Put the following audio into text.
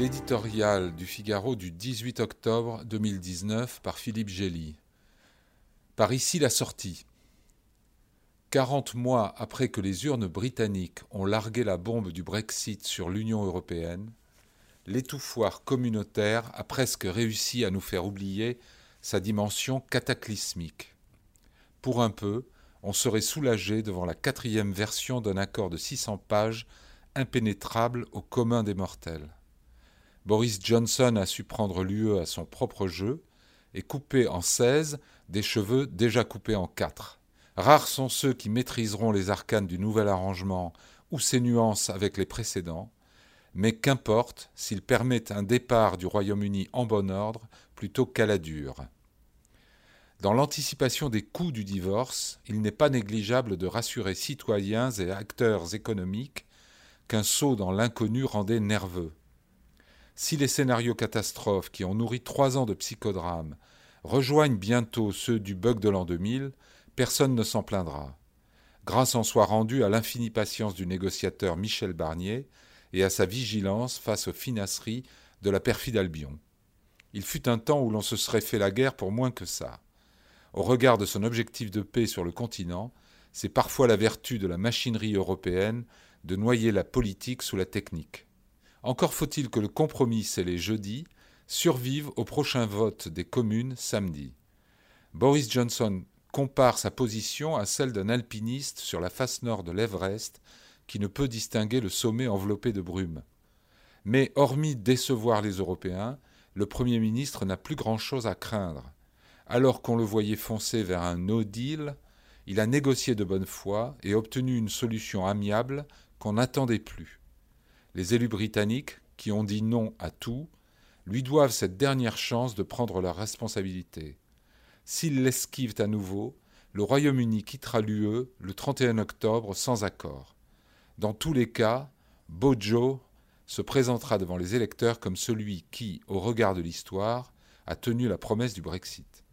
l'éditorial du Figaro du 18 octobre 2019 par Philippe Gély. Par ici la sortie. 40 mois après que les urnes britanniques ont largué la bombe du Brexit sur l'Union européenne, l'étouffoir communautaire a presque réussi à nous faire oublier sa dimension cataclysmique. Pour un peu, on serait soulagé devant la quatrième version d'un accord de 600 pages impénétrable au commun des mortels. Boris Johnson a su prendre l'UE à son propre jeu et couper en 16 des cheveux déjà coupés en 4. Rares sont ceux qui maîtriseront les arcanes du nouvel arrangement ou ses nuances avec les précédents, mais qu'importe s'il permet un départ du Royaume-Uni en bon ordre plutôt qu'à la dure. Dans l'anticipation des coûts du divorce, il n'est pas négligeable de rassurer citoyens et acteurs économiques qu'un saut dans l'inconnu rendait nerveux. Si les scénarios catastrophes qui ont nourri trois ans de psychodrame rejoignent bientôt ceux du bug de l'an 2000, personne ne s'en plaindra. Grâce en soit rendue à l'infinie patience du négociateur Michel Barnier et à sa vigilance face aux finasseries de la perfide Albion. Il fut un temps où l'on se serait fait la guerre pour moins que ça. Au regard de son objectif de paix sur le continent, c'est parfois la vertu de la machinerie européenne de noyer la politique sous la technique. Encore faut-il que le compromis scellé jeudi survive au prochain vote des communes samedi. Boris Johnson compare sa position à celle d'un alpiniste sur la face nord de l'Everest qui ne peut distinguer le sommet enveloppé de brume. Mais hormis décevoir les Européens, le Premier ministre n'a plus grand-chose à craindre. Alors qu'on le voyait foncer vers un no deal, il a négocié de bonne foi et obtenu une solution amiable qu'on n'attendait plus. Les élus britanniques, qui ont dit non à tout, lui doivent cette dernière chance de prendre leurs responsabilités. S'ils l'esquivent à nouveau, le Royaume-Uni quittera l'UE le 31 octobre sans accord. Dans tous les cas, Bojo se présentera devant les électeurs comme celui qui, au regard de l'histoire, a tenu la promesse du Brexit.